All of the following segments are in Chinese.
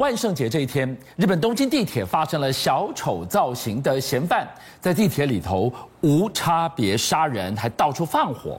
万圣节这一天，日本东京地铁发生了小丑造型的嫌犯在地铁里头无差别杀人，还到处放火。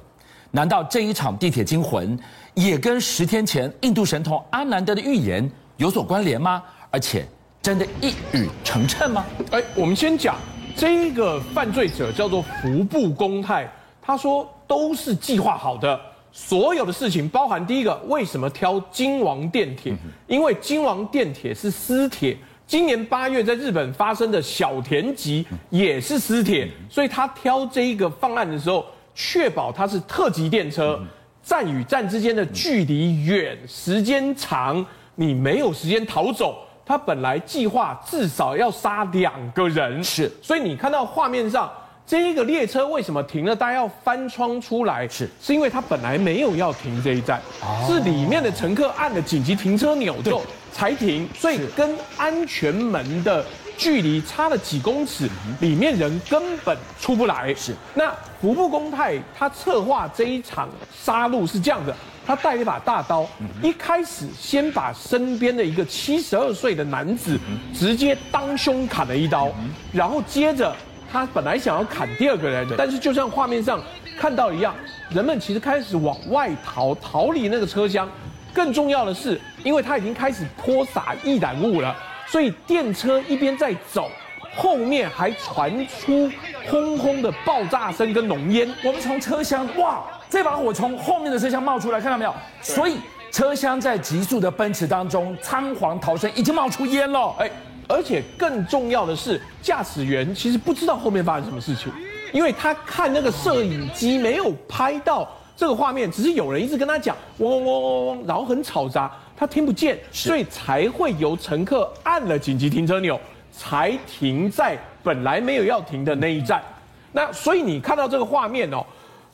难道这一场地铁惊魂也跟十天前印度神童阿南德的预言有所关联吗？而且真的一语成谶吗？哎，我们先讲这个犯罪者叫做服部公泰，他说都是计划好的。所有的事情，包含第一个，为什么挑京王电铁？因为京王电铁是私铁，今年八月在日本发生的小田急也是私铁，所以他挑这一个方案的时候，确保它是特急电车，站与站之间的距离远，时间长，你没有时间逃走。他本来计划至少要杀两个人，是，所以你看到画面上。这一个列车为什么停了？大家要翻窗出来，是。是因为它本来没有要停这一站，是里面的乘客按了紧急停车钮之后才停，所以跟安全门的距离差了几公尺，里面人根本出不来。是。那服部公泰他策划这一场杀戮是这样的，他带了一把大刀，一开始先把身边的一个七十二岁的男子直接当胸砍了一刀，然后接着。他本来想要砍第二个人，但是就像画面上看到一样，人们其实开始往外逃，逃离那个车厢。更重要的是，因为他已经开始泼洒易燃物了，所以电车一边在走，后面还传出轰轰的爆炸声跟浓烟。我们从车厢，哇，这把火从后面的车厢冒出来，看到没有？所以车厢在急速的奔驰当中，仓皇逃生，已经冒出烟了。哎。而且更重要的是，驾驶员其实不知道后面发生什么事情，因为他看那个摄影机没有拍到这个画面，只是有人一直跟他讲嗡嗡嗡嗡嗡，然后很吵杂，他听不见，所以才会由乘客按了紧急停车钮，才停在本来没有要停的那一站。那所以你看到这个画面哦，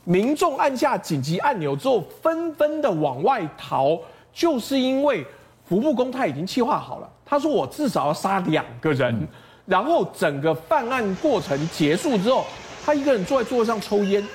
民众按下紧急按钮之后，纷纷的往外逃，就是因为服务公泰已经计划好了。他说：“我至少要杀两个人，然后整个犯案过程结束之后，他一个人坐在座位上抽烟，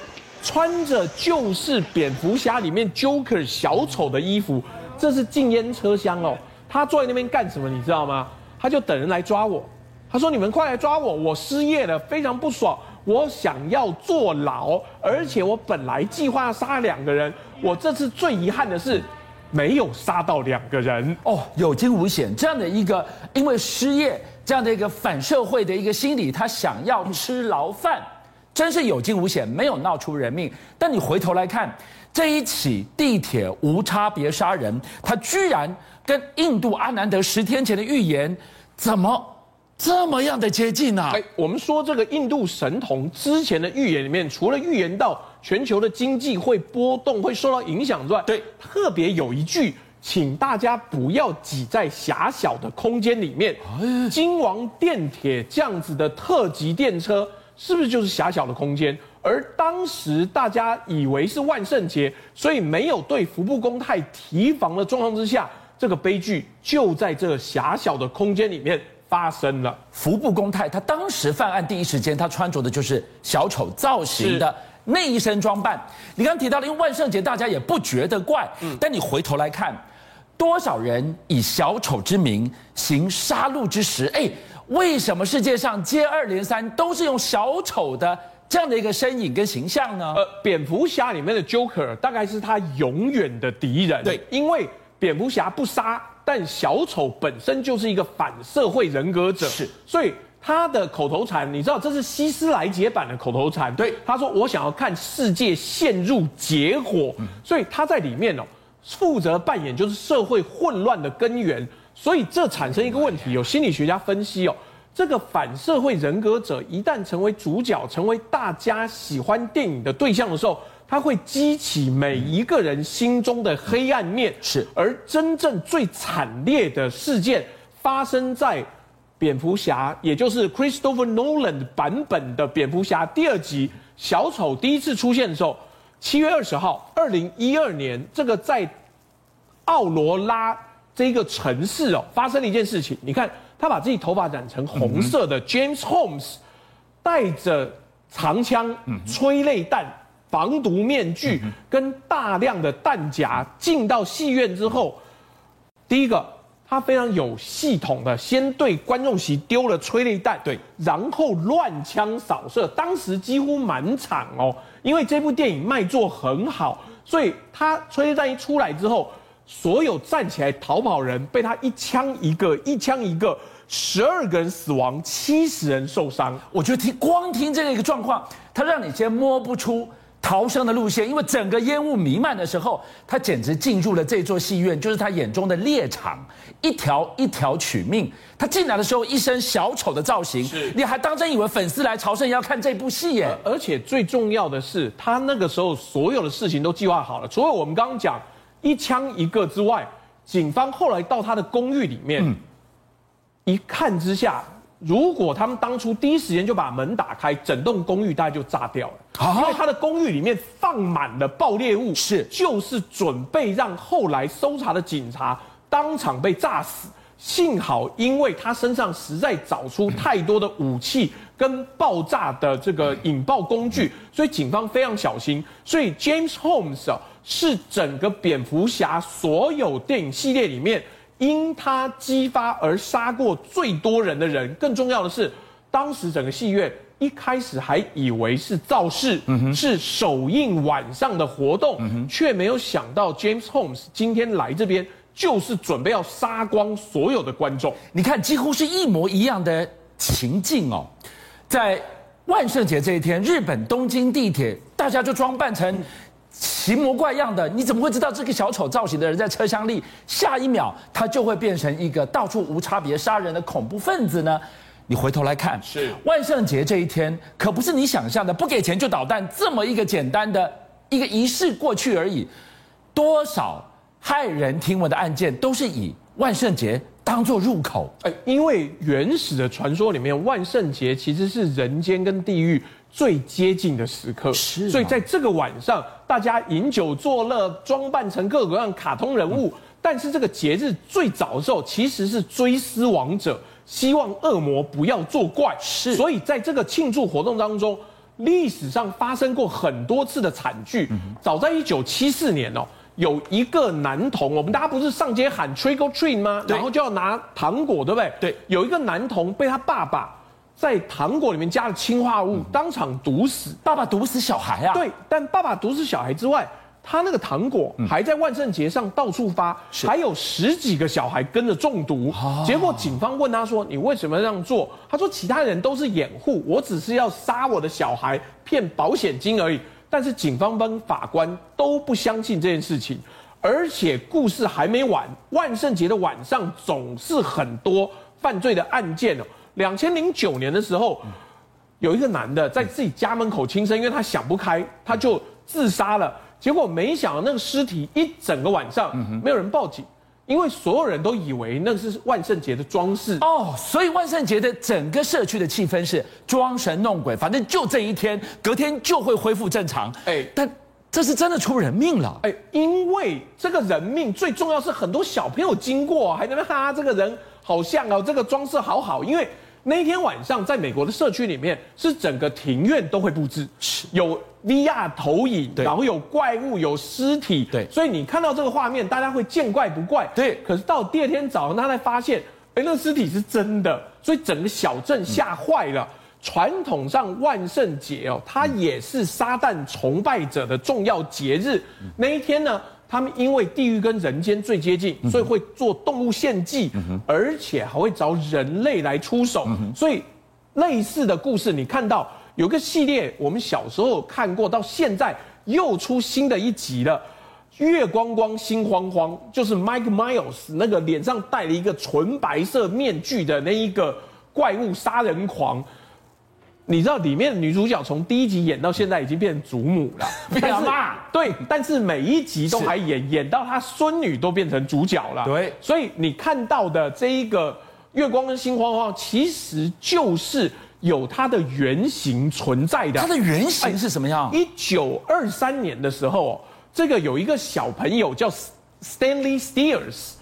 穿着就是蝙蝠侠里面 Joker 小丑的衣服，这是禁烟车厢哦。他坐在那边干什么？你知道吗？他就等人来抓我。他说：‘你们快来抓我！我失业了，非常不爽，我想要坐牢，而且我本来计划要杀两个人。我这次最遗憾的是。’”没有杀到两个人哦，有惊无险这样的一个，因为失业这样的一个反社会的一个心理，他想要吃牢饭，真是有惊无险，没有闹出人命。但你回头来看这一起地铁无差别杀人，他居然跟印度阿南德十天前的预言怎么这么样的接近呢？哎，我们说这个印度神童之前的预言里面，除了预言到。全球的经济会波动，会受到影响之外，对，特别有一句，请大家不要挤在狭小的空间里面。京王电铁这样子的特级电车，是不是就是狭小的空间？而当时大家以为是万圣节，所以没有对服部公泰提防的状况之下，这个悲剧就在这狭小的空间里面发生了。服部公泰他当时犯案第一时间，他穿着的就是小丑造型的。那一身装扮，你刚刚提到了，因为万圣节大家也不觉得怪，嗯，但你回头来看，多少人以小丑之名行杀戮之实？哎，为什么世界上接二连三都是用小丑的这样的一个身影跟形象呢？呃，蝙蝠侠里面的 Joker 大概是他永远的敌人，对，因为蝙蝠侠不杀，但小丑本身就是一个反社会人格者，是，所以。他的口头禅，你知道这是希斯莱杰版的口头禅。对，他说：“我想要看世界陷入结火。”所以他在里面哦，负责扮演就是社会混乱的根源。所以这产生一个问题，有心理学家分析哦，这个反社会人格者一旦成为主角，成为大家喜欢电影的对象的时候，他会激起每一个人心中的黑暗面。是，而真正最惨烈的事件发生在。蝙蝠侠，也就是 Christopher Nolan 版本的蝙蝠侠第二集，小丑第一次出现的时候，七月二十号，二零一二年，这个在奥罗拉这个城市哦，发生了一件事情。你看，他把自己头发染成红色的 James Holmes，带着长枪、催泪弹、防毒面具跟大量的弹夹进到戏院之后，第一个。他非常有系统的先对观众席丢了催泪弹，对，然后乱枪扫射，当时几乎满场哦，因为这部电影卖座很好，所以他催泪弹一出来之后，所有站起来逃跑人被他一枪一个，一枪一个，十二个人死亡，七十人受伤。我觉得听光听这个一个状况，他让你先摸不出。逃生的路线，因为整个烟雾弥漫的时候，他简直进入了这座戏院，就是他眼中的猎场，一条一条取命。他进来的时候，一身小丑的造型，你还当真以为粉丝来朝圣要看这部戏耶？而且最重要的是，他那个时候所有的事情都计划好了，除了我们刚刚讲一枪一个之外，警方后来到他的公寓里面，嗯、一看之下。如果他们当初第一时间就把门打开，整栋公寓大概就炸掉了。啊，因为他的公寓里面放满了爆裂物，是就是准备让后来搜查的警察当场被炸死。幸好，因为他身上实在找出太多的武器跟爆炸的这个引爆工具，所以警方非常小心。所以 James Holmes 啊，是整个蝙蝠侠所有电影系列里面。因他激发而杀过最多人的人，更重要的是，当时整个戏院一开始还以为是造势，是首映晚上的活动，却没有想到 James Holmes 今天来这边就是准备要杀光所有的观众。你看，几乎是一模一样的情境哦，在万圣节这一天，日本东京地铁大家就装扮成。奇模怪样的，你怎么会知道这个小丑造型的人在车厢里，下一秒他就会变成一个到处无差别杀人的恐怖分子呢？你回头来看，是万圣节这一天，可不是你想象的不给钱就捣蛋这么一个简单的一个仪式过去而已。多少骇人听闻的案件都是以万圣节当做入口。哎，因为原始的传说里面，万圣节其实是人间跟地狱。最接近的时刻，是，所以在这个晚上，大家饮酒作乐，装扮成各种各样卡通人物。但是这个节日最早的时候，其实是追思亡者，希望恶魔不要作怪。是，所以在这个庆祝活动当中，历史上发生过很多次的惨剧。早在一九七四年哦，有一个男童，我们大家不是上街喊 Trick or Treat 吗？然后就要拿糖果，对不对？对，有一个男童被他爸爸。在糖果里面加了氰化物，当场毒死。爸爸毒死小孩啊？对，但爸爸毒死小孩之外，他那个糖果还在万圣节上到处发，还有十几个小孩跟着中毒。结果警方问他说：“你为什么这样做？”他说：“其他人都是掩护，我只是要杀我的小孩骗保险金而已。”但是警方跟法官都不相信这件事情，而且故事还没完。万圣节的晚上总是很多犯罪的案件哦。两千零九年的时候，有一个男的在自己家门口轻生，因为他想不开，他就自杀了。结果没想到那个尸体一整个晚上没有人报警，因为所有人都以为那是万圣节的装饰哦。所以万圣节的整个社区的气氛是装神弄鬼，反正就这一天，隔天就会恢复正常。哎，但这是真的出人命了。哎，因为这个人命最重要是很多小朋友经过还在那边哈，这个人好像哦，这个装饰好好，因为。那一天晚上，在美国的社区里面，是整个庭院都会布置，有 VR 投影，然后有怪物，有尸体，对，所以你看到这个画面，大家会见怪不怪，对。可是到第二天早上，他才发现，哎，那个尸体是真的，所以整个小镇吓坏了。传统上万圣节哦，它也是撒旦崇拜者的重要节日。那一天呢，他们因为地狱跟人间最接近，所以会做动物献祭，而且还会找人类来出手。所以类似的故事，你看到有个系列，我们小时候看过，到现在又出新的一集了。月光光心慌慌，就是 Mike Miles 那个脸上戴了一个纯白色面具的那一个怪物杀人狂。你知道里面的女主角从第一集演到现在已经变成祖母了，变成妈。对，但是每一集都还演，演到她孙女都变成主角了。对，所以你看到的这一个月光跟心慌慌，其实就是有它的原型存在的。它的原型是什么样？一九二三年的时候，这个有一个小朋友叫 Stanley Steers，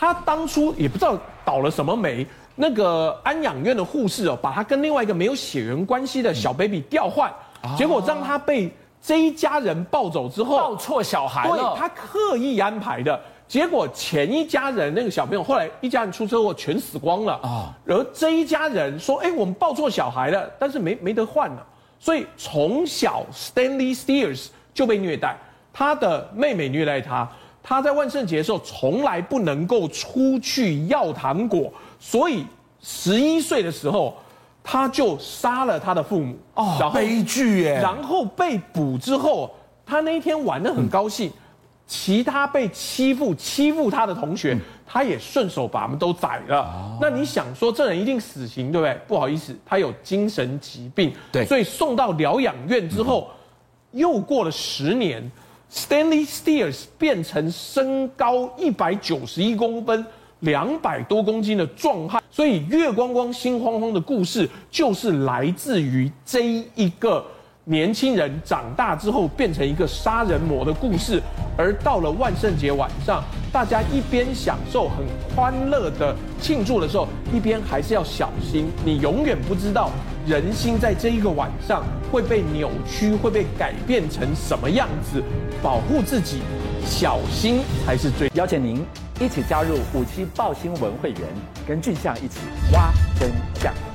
他当初也不知道倒了什么霉。那个安养院的护士哦，把他跟另外一个没有血缘关系的小 baby 调换，结果让他被这一家人抱走之后，抱错小孩了。对，他刻意安排的，结果前一家人那个小朋友后来一家人出车祸全死光了啊，而这一家人说，哎，我们抱错小孩了，但是没没得换了，所以从小 Stanley Steers 就被虐待，他的妹妹虐待他，他在万圣节的时候从来不能够出去要糖果，所以十一岁的时候他就杀了他的父母哦，然后悲剧耶，然后被捕之后，他那一天玩的很高兴。嗯其他被欺负欺负他的同学，他也顺手把他们都宰了。那你想说，这人一定死刑，对不对？不好意思，他有精神疾病，对，所以送到疗养院之后，又过了十年，Stanley Steers 变成身高一百九十一公分、两百多公斤的壮汉。所以月光光心慌慌的故事，就是来自于这一个。年轻人长大之后变成一个杀人魔的故事，而到了万圣节晚上，大家一边享受很欢乐的庆祝的时候，一边还是要小心。你永远不知道人心在这一个晚上会被扭曲，会被改变成什么样子。保护自己，小心才是最。邀请您一起加入五七报新闻会员，跟俊相一起挖真相。